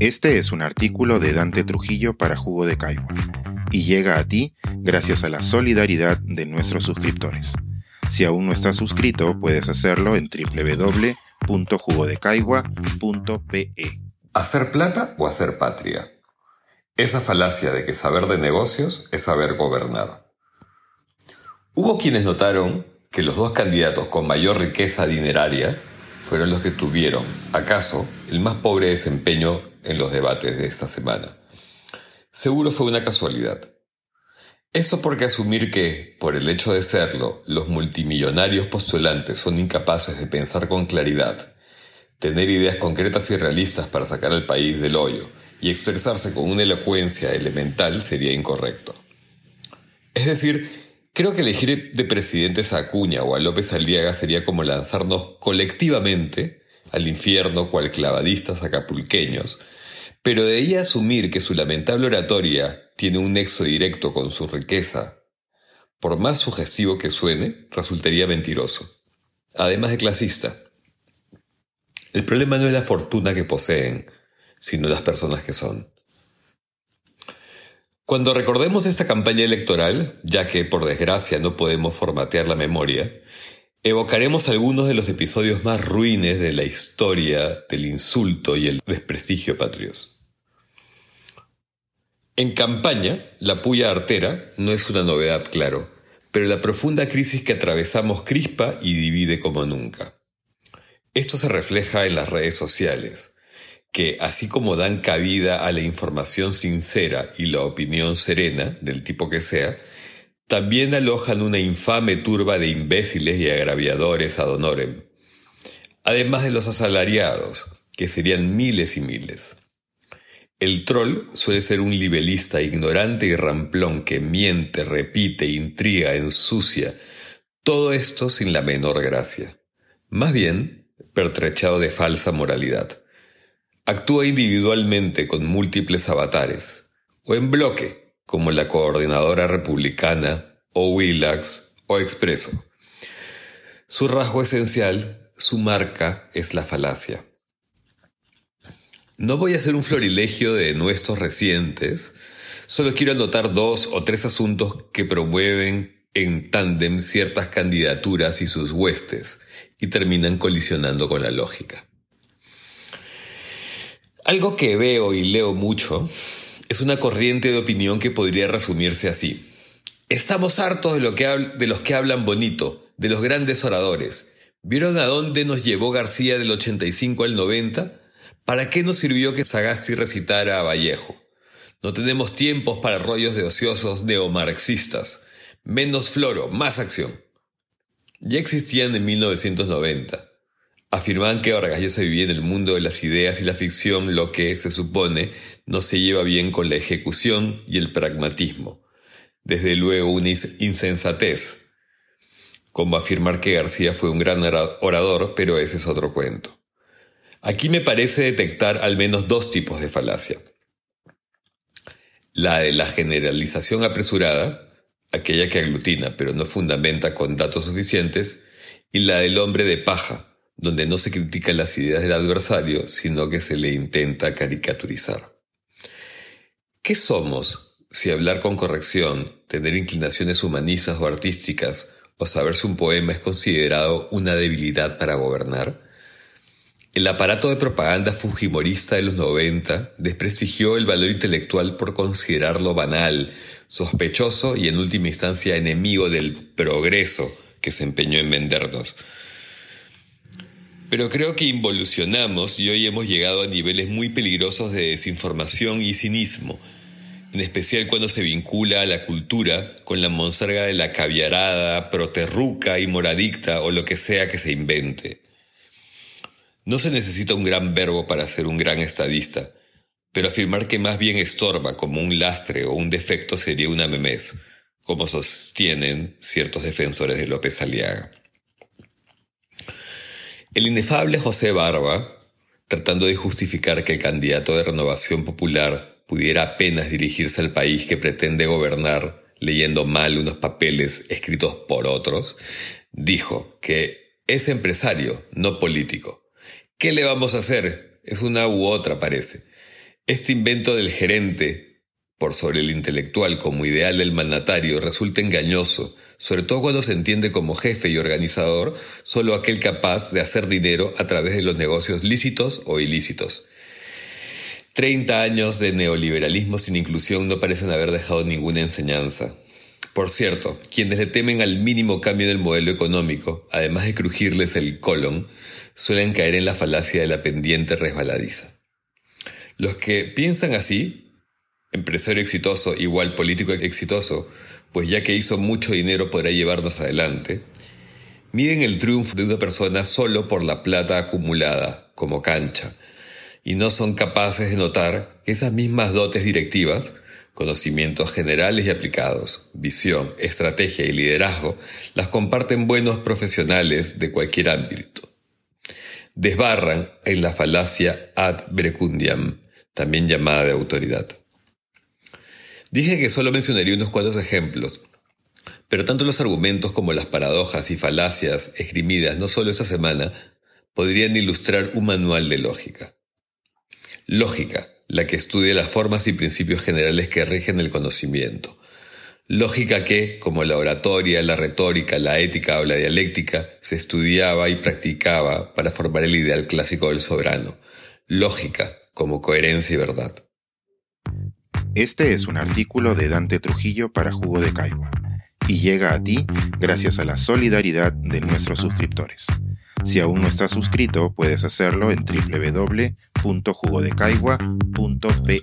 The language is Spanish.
Este es un artículo de Dante Trujillo para Jugo de Caigua y llega a ti gracias a la solidaridad de nuestros suscriptores. Si aún no estás suscrito, puedes hacerlo en www.jugodecaigua.pe. ¿Hacer plata o hacer patria? Esa falacia de que saber de negocios es saber gobernar. Hubo quienes notaron que los dos candidatos con mayor riqueza dineraria fueron los que tuvieron, acaso, el más pobre desempeño en los debates de esta semana. Seguro fue una casualidad. Eso porque asumir que, por el hecho de serlo, los multimillonarios postulantes son incapaces de pensar con claridad, tener ideas concretas y realistas para sacar al país del hoyo y expresarse con una elocuencia elemental sería incorrecto. Es decir, creo que elegir de presidentes a Acuña o a López Aliaga sería como lanzarnos colectivamente al infierno cual clavadistas acapulqueños pero de ahí asumir que su lamentable oratoria tiene un nexo directo con su riqueza, por más sugestivo que suene, resultaría mentiroso, además de clasista. El problema no es la fortuna que poseen, sino las personas que son. Cuando recordemos esta campaña electoral, ya que por desgracia no podemos formatear la memoria, evocaremos algunos de los episodios más ruines de la historia del insulto y el desprestigio patrios. En campaña, la puya artera no es una novedad, claro, pero la profunda crisis que atravesamos crispa y divide como nunca. Esto se refleja en las redes sociales, que así como dan cabida a la información sincera y la opinión serena, del tipo que sea, también alojan una infame turba de imbéciles y agraviadores ad honorem, además de los asalariados, que serían miles y miles. El troll suele ser un libelista ignorante y ramplón que miente, repite, intriga, ensucia, todo esto sin la menor gracia. Más bien, pertrechado de falsa moralidad. Actúa individualmente con múltiples avatares, o en bloque, como la coordinadora republicana, o Willax, o Expreso. Su rasgo esencial, su marca, es la falacia. No voy a hacer un florilegio de nuestros recientes, solo quiero anotar dos o tres asuntos que promueven en tándem ciertas candidaturas y sus huestes y terminan colisionando con la lógica. Algo que veo y leo mucho es una corriente de opinión que podría resumirse así. Estamos hartos de, lo que de los que hablan bonito, de los grandes oradores. ¿Vieron a dónde nos llevó García del 85 al 90? ¿Para qué nos sirvió que Sagasti recitara a Vallejo? No tenemos tiempos para rollos de ociosos neomarxistas. Menos floro, más acción. Ya existían en 1990. Afirmaban que Vargas se vivía en el mundo de las ideas y la ficción, lo que, se supone, no se lleva bien con la ejecución y el pragmatismo. Desde luego una insensatez, como afirmar que García fue un gran orador, pero ese es otro cuento. Aquí me parece detectar al menos dos tipos de falacia. La de la generalización apresurada, aquella que aglutina pero no fundamenta con datos suficientes, y la del hombre de paja, donde no se critican las ideas del adversario, sino que se le intenta caricaturizar. ¿Qué somos si hablar con corrección, tener inclinaciones humanistas o artísticas, o saberse un poema es considerado una debilidad para gobernar? El aparato de propaganda fujimorista de los 90 desprestigió el valor intelectual por considerarlo banal, sospechoso y en última instancia enemigo del progreso que se empeñó en vendernos. Pero creo que involucionamos y hoy hemos llegado a niveles muy peligrosos de desinformación y cinismo, en especial cuando se vincula a la cultura con la monserga de la caviarada, proterruca y moradicta o lo que sea que se invente. No se necesita un gran verbo para ser un gran estadista, pero afirmar que más bien estorba como un lastre o un defecto sería una memez, como sostienen ciertos defensores de López Aliaga. El inefable José Barba, tratando de justificar que el candidato de renovación popular pudiera apenas dirigirse al país que pretende gobernar leyendo mal unos papeles escritos por otros, dijo que es empresario, no político, ¿Qué le vamos a hacer? Es una u otra, parece. Este invento del gerente por sobre el intelectual como ideal del mandatario resulta engañoso, sobre todo cuando se entiende como jefe y organizador solo aquel capaz de hacer dinero a través de los negocios lícitos o ilícitos. Treinta años de neoliberalismo sin inclusión no parecen haber dejado ninguna enseñanza. Por cierto, quienes le temen al mínimo cambio del modelo económico, además de crujirles el colon, suelen caer en la falacia de la pendiente resbaladiza. Los que piensan así, empresario exitoso igual político exitoso, pues ya que hizo mucho dinero podrá llevarnos adelante, miden el triunfo de una persona solo por la plata acumulada como cancha, y no son capaces de notar que esas mismas dotes directivas, conocimientos generales y aplicados, visión, estrategia y liderazgo, las comparten buenos profesionales de cualquier ámbito. Desbarran en la falacia ad brecundiam, también llamada de autoridad. Dije que solo mencionaría unos cuantos ejemplos, pero tanto los argumentos como las paradojas y falacias esgrimidas no solo esta semana podrían ilustrar un manual de lógica. Lógica, la que estudia las formas y principios generales que rigen el conocimiento. Lógica que, como la oratoria, la retórica, la ética o la dialéctica, se estudiaba y practicaba para formar el ideal clásico del soberano. Lógica como coherencia y verdad. Este es un artículo de Dante Trujillo para Jugo de Caigua y llega a ti gracias a la solidaridad de nuestros suscriptores. Si aún no estás suscrito, puedes hacerlo en www.jugodecaigua.pe.